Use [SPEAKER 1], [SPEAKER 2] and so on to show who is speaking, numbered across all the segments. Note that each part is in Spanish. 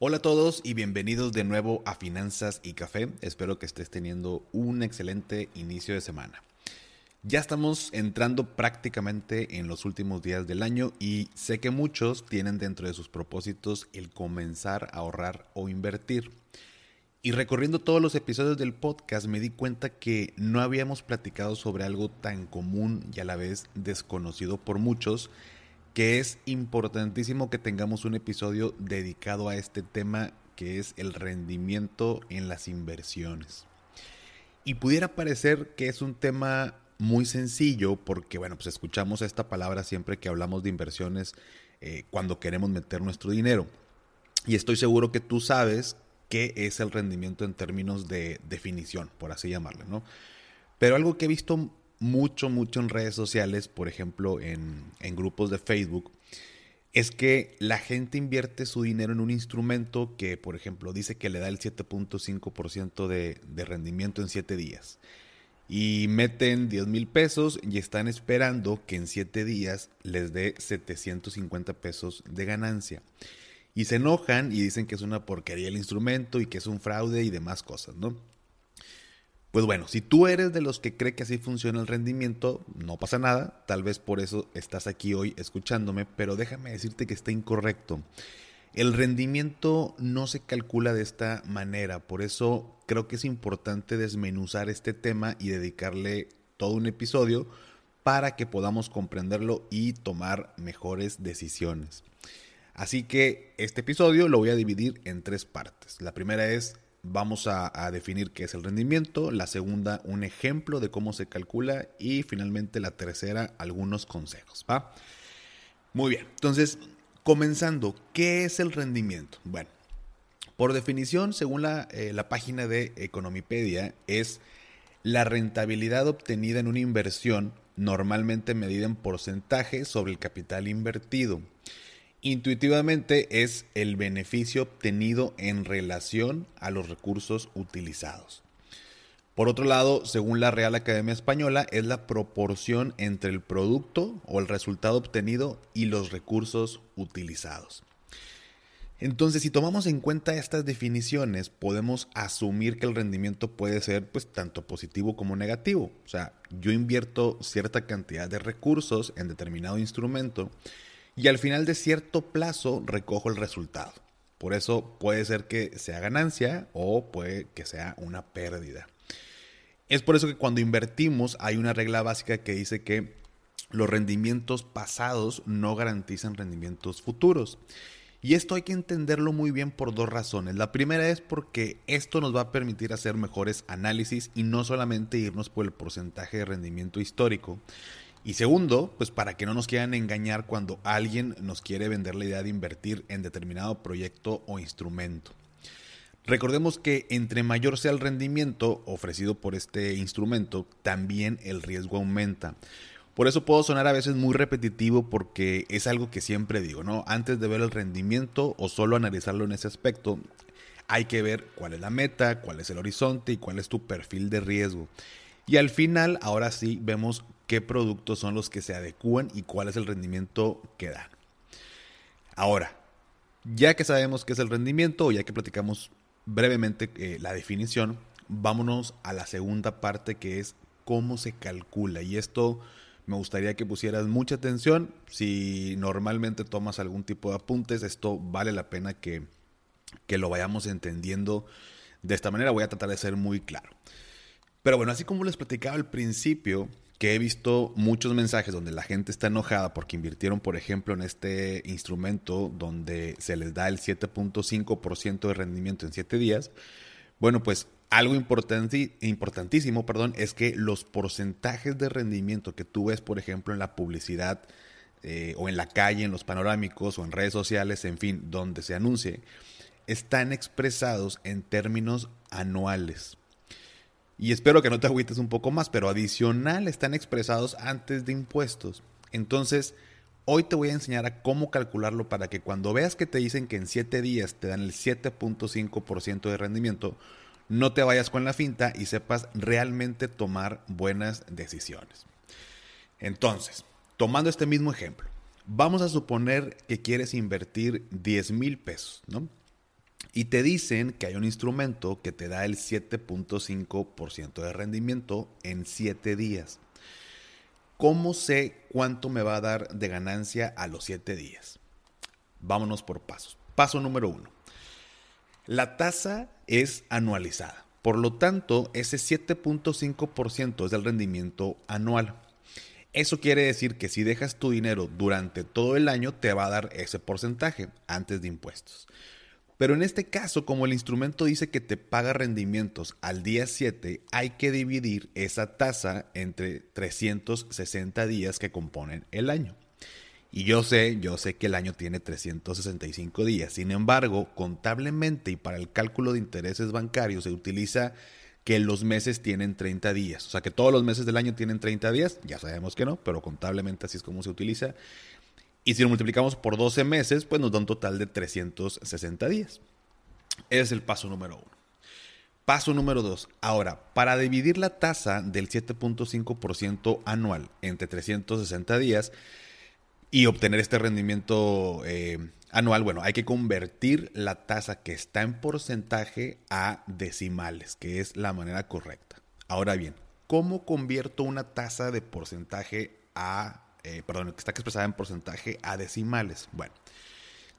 [SPEAKER 1] Hola a todos y bienvenidos de nuevo a Finanzas y Café. Espero que estés teniendo un excelente inicio de semana. Ya estamos entrando prácticamente en los últimos días del año y sé que muchos tienen dentro de sus propósitos el comenzar a ahorrar o invertir. Y recorriendo todos los episodios del podcast me di cuenta que no habíamos platicado sobre algo tan común y a la vez desconocido por muchos que es importantísimo que tengamos un episodio dedicado a este tema que es el rendimiento en las inversiones. Y pudiera parecer que es un tema muy sencillo porque, bueno, pues escuchamos esta palabra siempre que hablamos de inversiones eh, cuando queremos meter nuestro dinero. Y estoy seguro que tú sabes qué es el rendimiento en términos de definición, por así llamarlo, ¿no? Pero algo que he visto mucho, mucho en redes sociales, por ejemplo en, grupos de Facebook, es que la gente invierte su dinero en un instrumento que, por ejemplo, dice que le da el 7.5% de, de rendimiento en 7 días. Y meten 10 mil pesos y están esperando que en 7 días les dé 750 pesos de ganancia. Y se enojan y dicen que es una porquería el instrumento y que es un fraude y demás cosas, ¿no? Pues bueno, si tú eres de los que cree que así funciona el rendimiento, no pasa nada, tal vez por eso estás aquí hoy escuchándome, pero déjame decirte que está incorrecto. El rendimiento no se calcula de esta manera, por eso creo que es importante desmenuzar este tema y dedicarle todo un episodio para que podamos comprenderlo y tomar mejores decisiones. Así que este episodio lo voy a dividir en tres partes. La primera es vamos a, definir qué es el rendimiento, la segunda un ejemplo de cómo se calcula y finalmente la tercera algunos consejos. ¿va? Muy bien, entonces comenzando, ¿qué es el rendimiento? Bueno, por definición, según la, eh, la página de Economipedia, es la rentabilidad obtenida en una inversión normalmente medida en porcentaje sobre el capital invertido intuitivamente es el beneficio obtenido en relación a los recursos utilizados. Por otro lado, según la Real Academia Española, es la proporción entre el producto o el resultado obtenido y los recursos utilizados. Entonces, si tomamos en cuenta estas definiciones, podemos asumir que el rendimiento puede ser pues tanto positivo como negativo. O sea, yo invierto cierta cantidad de recursos en determinado instrumento y al final de cierto plazo recojo el resultado. Por eso puede ser que sea ganancia o puede que sea una pérdida. Es por eso que cuando invertimos hay una regla básica que dice que los rendimientos pasados no garantizan rendimientos futuros. Y esto hay que entenderlo muy bien por dos razones. La primera es porque esto nos va a permitir hacer mejores análisis y no solamente irnos por el porcentaje de rendimiento histórico, y segundo, pues para que no nos quieran engañar cuando alguien nos quiere vender la idea de invertir en determinado proyecto o instrumento. Recordemos que entre mayor sea el rendimiento ofrecido por este instrumento, también el riesgo aumenta. Por eso puedo sonar a veces muy repetitivo porque es algo que siempre digo, ¿no? Antes de ver el rendimiento o solo analizarlo en ese aspecto, hay que ver cuál es la meta, cuál es el horizonte y cuál es tu perfil de riesgo. Y al final, ahora sí, vemos qué productos son los que se adecúan y cuál es el rendimiento que dan. Ahora, ya que sabemos qué es el rendimiento, ya que platicamos brevemente eh, la definición, vámonos a la segunda parte que es cómo se calcula. Y esto me gustaría que pusieras mucha atención. Si normalmente tomas algún tipo de apuntes, esto vale la pena que, que lo vayamos entendiendo de esta manera. Voy a tratar de ser muy claro. Pero bueno, así como les platicaba al principio, que he visto muchos mensajes donde la gente está enojada porque invirtieron, por ejemplo, en este instrumento donde se les da el 7.5% de rendimiento en 7 días. Bueno, pues algo importantísimo perdón, es que los porcentajes de rendimiento que tú ves, por ejemplo, en la publicidad eh, o en la calle, en los panorámicos o en redes sociales, en fin, donde se anuncie, están expresados en términos anuales. Y espero que no te agüites un poco más, pero adicional están expresados antes de impuestos. Entonces, hoy te voy a enseñar a cómo calcularlo para que cuando veas que te dicen que en 7 días te dan el 7.5% de rendimiento, no te vayas con la finta y sepas realmente tomar buenas decisiones. Entonces, tomando este mismo ejemplo, vamos a suponer que quieres invertir 10 mil pesos, ¿no? Y te dicen que hay un instrumento que te da el 7.5% de rendimiento en 7 días. ¿Cómo sé cuánto me va a dar de ganancia a los 7 días? Vámonos por pasos. Paso número 1. La tasa es anualizada. Por lo tanto, ese 7.5% es el rendimiento anual. Eso quiere decir que si dejas tu dinero durante todo el año, te va a dar ese porcentaje antes de impuestos. Pero en este caso, como el instrumento dice que te paga rendimientos al día 7, hay que dividir esa tasa entre 360 días que componen el año. Y yo sé, yo sé que el año tiene 365 días. Sin embargo, contablemente y para el cálculo de intereses bancarios se utiliza que los meses tienen 30 días. O sea, que todos los meses del año tienen 30 días. Ya sabemos que no, pero contablemente así es como se utiliza. Y si lo multiplicamos por 12 meses, pues nos da un total de 360 días. Es el paso número uno. Paso número dos. Ahora, para dividir la tasa del 7.5% anual entre 360 días y obtener este rendimiento eh, anual, bueno, hay que convertir la tasa que está en porcentaje a decimales, que es la manera correcta. Ahora bien, ¿cómo convierto una tasa de porcentaje a eh, perdón, que está expresada en porcentaje a decimales. Bueno,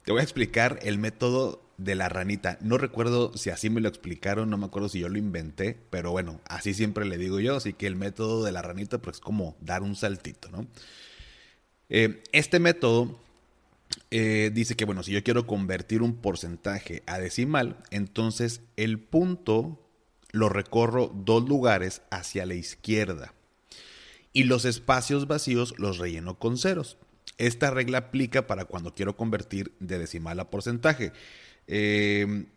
[SPEAKER 1] te voy a explicar el método de la ranita. No recuerdo si así me lo explicaron, no me acuerdo si yo lo inventé, pero bueno, así siempre le digo yo, así que el método de la ranita pues es como dar un saltito, ¿no? Eh, este método eh, dice que, bueno, si yo quiero convertir un porcentaje a decimal, entonces el punto lo recorro dos lugares hacia la izquierda y los espacios vacíos los relleno con ceros. Esta regla aplica para cuando quiero convertir de decimal a porcentaje. Em,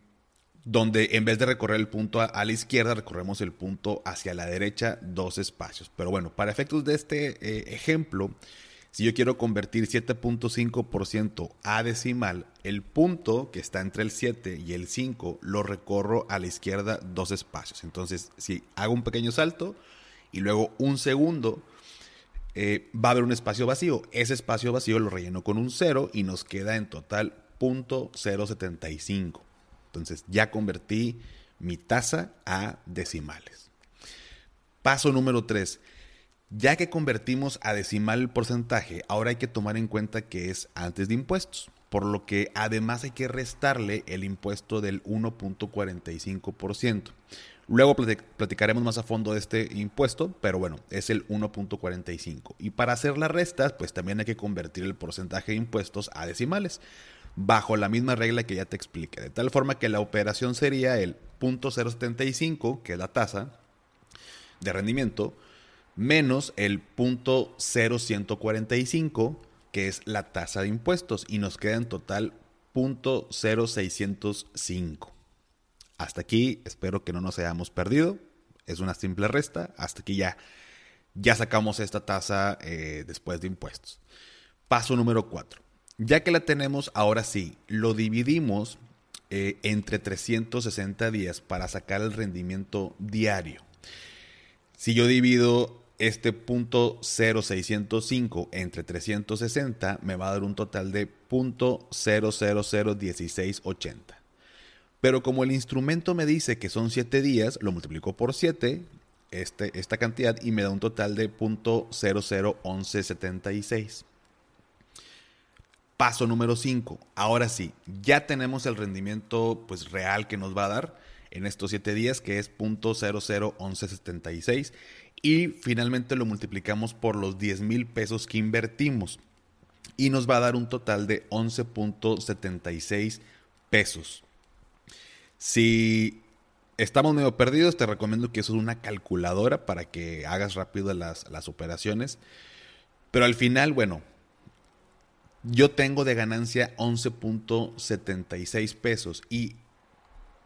[SPEAKER 1] donde en vez de recorrer el punto a, la izquierda, recorremos el punto hacia la derecha, dos espacios. Pero bueno, para efectos de este eh, ejemplo, si yo quiero convertir 7.5% a decimal, el punto que está entre el 7 y el 5 lo recorro a la izquierda dos espacios. Entonces, si hago un pequeño salto, y luego un segundo, eh, va a haber un espacio vacío. Ese espacio vacío lo relleno con un 0 y nos queda en total .075. Entonces ya convertí mi tasa a decimales. Paso número 3. Ya que convertimos a decimal el porcentaje, ahora hay que tomar en cuenta que es antes de impuestos, por lo que además hay que restarle el impuesto del 1.45%. Luego platicaremos más a fondo de este impuesto, pero bueno, es el 1.45. Y para hacer la resta, pues también hay que convertir el porcentaje de impuestos a decimales, bajo la misma regla que ya te expliqué. De tal forma que la operación sería el 0.075, que es la tasa de rendimiento, menos el 0.0145, que es la tasa de impuestos, y nos queda en total 0.0605. Hasta aquí espero que no nos hayamos perdido. Es una simple resta. Hasta aquí ya, ya sacamos esta tasa eh, después de impuestos. Paso número 4. Ya que la tenemos, ahora sí, lo dividimos eh, entre 360 días para sacar el rendimiento diario. Si yo divido este punto 0.605 entre 360, me va a dar un total de .0001680. Pero como el instrumento me dice que son 7 días, lo multiplico por 7, este, esta cantidad, y me da un total de .001176. Paso número 5. Ahora sí, ya tenemos el rendimiento pues, real que nos va a dar en estos 7 días, que es .001176. Y finalmente lo multiplicamos por los 10 mil pesos que invertimos. Y nos va a dar un total de 11.76 pesos. Si estamos medio perdidos, te recomiendo que uses una calculadora para que hagas rápido las, operaciones. Pero al final, bueno, yo tengo de ganancia 11.76 pesos y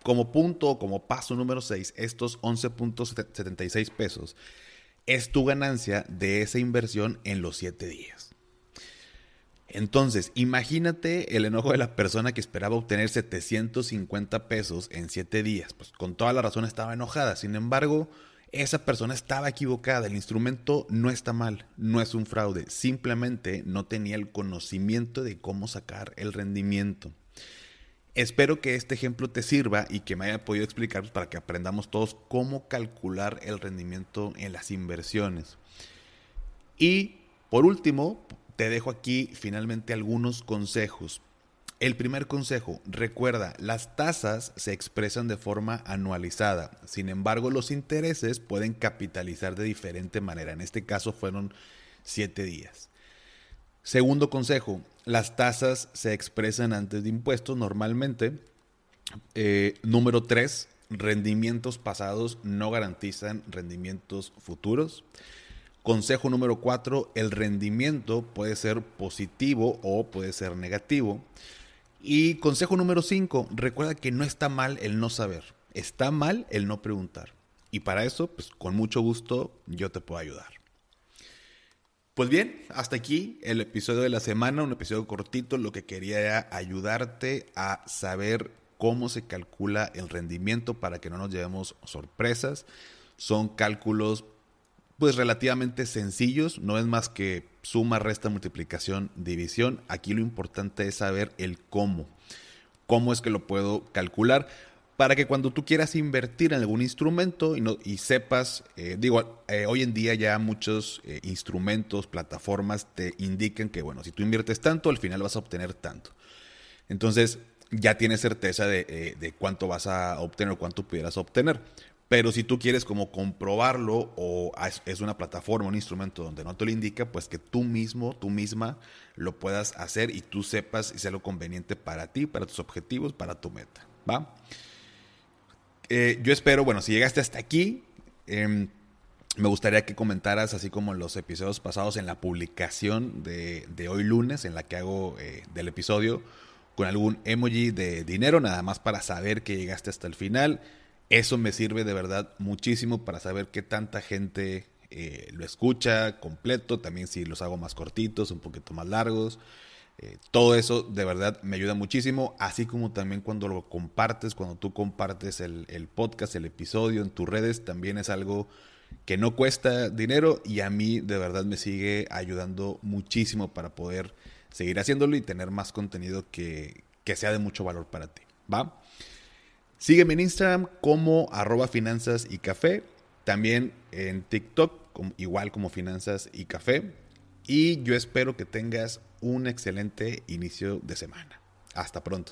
[SPEAKER 1] como punto o como paso número 6, estos 11.76 pesos es tu ganancia de esa inversión en los 7 días. Entonces, imagínate el enojo de la persona que esperaba obtener 750 pesos en 7 días. Pues con toda la razón estaba enojada. Sin embargo, esa persona estaba equivocada. El instrumento no está mal, no es un fraude. Simplemente no tenía el conocimiento de cómo sacar el rendimiento. Espero que este ejemplo te sirva y que me haya podido explicar pues, para que aprendamos todos cómo calcular el rendimiento en las inversiones. Y por último, te dejo aquí finalmente algunos consejos. El primer consejo, recuerda, las tasas se expresan de forma anualizada, sin embargo los intereses pueden capitalizar de diferente manera, en este caso fueron siete días. Segundo consejo, las tasas se expresan antes de impuestos normalmente. Eh, número tres, rendimientos pasados no garantizan rendimientos futuros. Consejo número cuatro, el rendimiento puede ser positivo o puede ser negativo. Y consejo número cinco, recuerda que no está mal el no saber, está mal el no preguntar. Y para eso, pues con mucho gusto yo te puedo ayudar. Pues bien, hasta aquí el episodio de la semana, un episodio cortito, lo que quería era ayudarte a saber cómo se calcula el rendimiento para que no nos llevemos sorpresas. Son cálculos pues relativamente sencillos, no es más que suma, resta, multiplicación, división. Aquí lo importante es saber el cómo. ¿Cómo es que lo puedo calcular? Para que cuando tú quieras invertir en algún instrumento y, no, y sepas, eh, digo, eh, hoy en día ya muchos eh, instrumentos, plataformas te indican que, bueno, si tú inviertes tanto, al final vas a obtener tanto. Entonces, ya tienes certeza de, de cuánto vas a obtener o cuánto pudieras obtener. Pero si tú quieres como comprobarlo o es una plataforma, un instrumento donde no te lo indica, pues que tú mismo, tú misma lo puedas hacer y tú sepas y sea lo conveniente para ti, para tus objetivos, para tu meta. ¿Va? Eh, yo espero, bueno, si llegaste hasta aquí, em, me gustaría que comentaras, así como en los episodios pasados, en la publicación de, hoy lunes, en la que hago eh, del episodio, con algún emoji de dinero, nada más para saber que llegaste hasta el final eso me sirve de verdad muchísimo para saber qué tanta gente eh, lo escucha completo, también si los hago más cortitos, un poquito más largos. Eh, todo eso de verdad me ayuda muchísimo, así como también cuando lo compartes, cuando tú compartes el, el, podcast, el episodio en tus redes, también es algo que no cuesta dinero y a mí de verdad me sigue ayudando muchísimo para poder seguir haciéndolo y tener más contenido que, que sea de mucho valor para ti. ¿Va? Sígueme en Instagram como arroba finanzas y café. También en TikTok, igual como finanzas y café. Y yo espero que tengas un excelente inicio de semana. Hasta pronto.